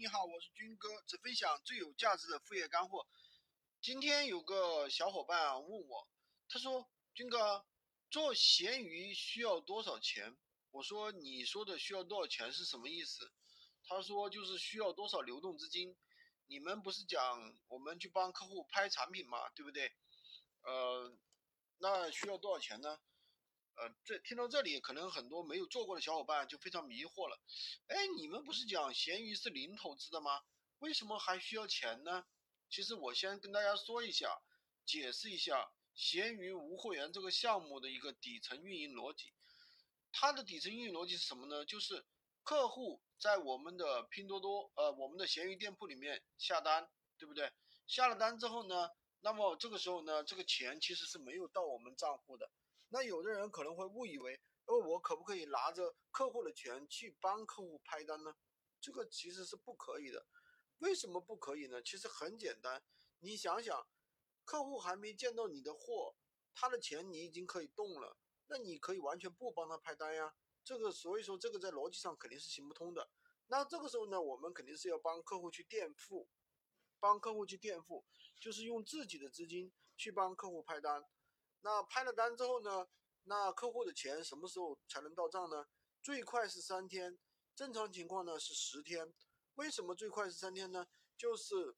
你好，我是军哥，只分享最有价值的副业干货。今天有个小伙伴问我，他说：“军哥，做闲鱼需要多少钱？”我说：“你说的需要多少钱是什么意思？”他说：“就是需要多少流动资金。”你们不是讲我们去帮客户拍产品嘛，对不对？呃，那需要多少钱呢？呃，这听到这里，可能很多没有做过的小伙伴就非常迷惑了。哎，你们不是讲闲鱼是零投资的吗？为什么还需要钱呢？其实我先跟大家说一下，解释一下闲鱼无货源这个项目的一个底层运营逻辑。它的底层运营逻辑是什么呢？就是客户在我们的拼多多，呃，我们的闲鱼店铺里面下单，对不对？下了单之后呢，那么这个时候呢，这个钱其实是没有到我们账户的。那有的人可能会误以为，呃，我可不可以拿着客户的钱去帮客户拍单呢？这个其实是不可以的。为什么不可以呢？其实很简单，你想想，客户还没见到你的货，他的钱你已经可以动了，那你可以完全不帮他拍单呀。这个所以说这个在逻辑上肯定是行不通的。那这个时候呢，我们肯定是要帮客户去垫付，帮客户去垫付，就是用自己的资金去帮客户拍单。那拍了单之后呢？那客户的钱什么时候才能到账呢？最快是三天，正常情况呢是十天。为什么最快是三天呢？就是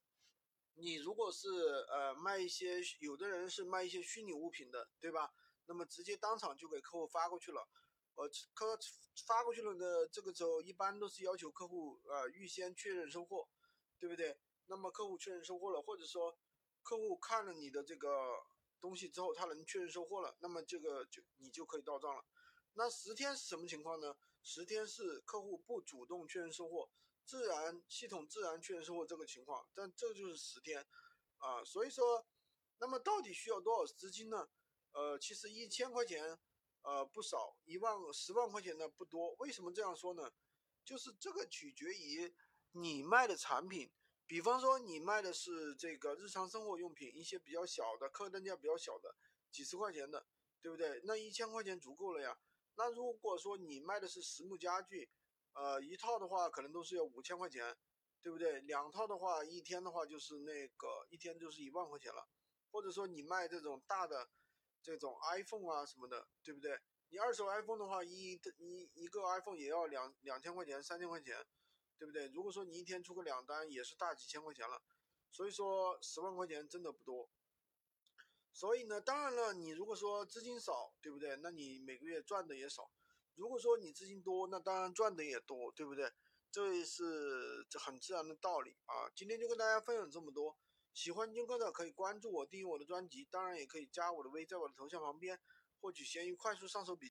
你如果是呃卖一些，有的人是卖一些虚拟物品的，对吧？那么直接当场就给客户发过去了，呃，客发过去了呢这个时候，一般都是要求客户呃预先确认收货，对不对？那么客户确认收货了，或者说客户看了你的这个。东西之后，他能确认收货了，那么这个就你就可以到账了。那十天是什么情况呢？十天是客户不主动确认收货，自然系统自然确认收货这个情况，但这就是十天啊。所以说，那么到底需要多少资金呢？呃，其实一千块钱呃不少，一万十万块钱呢不多。为什么这样说呢？就是这个取决于你卖的产品。比方说，你卖的是这个日常生活用品，一些比较小的，客单价比较小的，几十块钱的，对不对？那一千块钱足够了呀。那如果说你卖的是实木家具，呃，一套的话可能都是要五千块钱，对不对？两套的话，一天的话就是那个一天就是一万块钱了。或者说你卖这种大的这种 iPhone 啊什么的，对不对？你二手 iPhone 的话，一一一个 iPhone 也要两两千块钱，三千块钱。对不对？如果说你一天出个两单，也是大几千块钱了，所以说十万块钱真的不多。所以呢，当然了，你如果说资金少，对不对？那你每个月赚的也少。如果说你资金多，那当然赚的也多，对不对？这是这很自然的道理啊。今天就跟大家分享这么多，喜欢军哥的可以关注我，订阅我的专辑，当然也可以加我的微，在我的头像旁边获取闲鱼快速上手笔。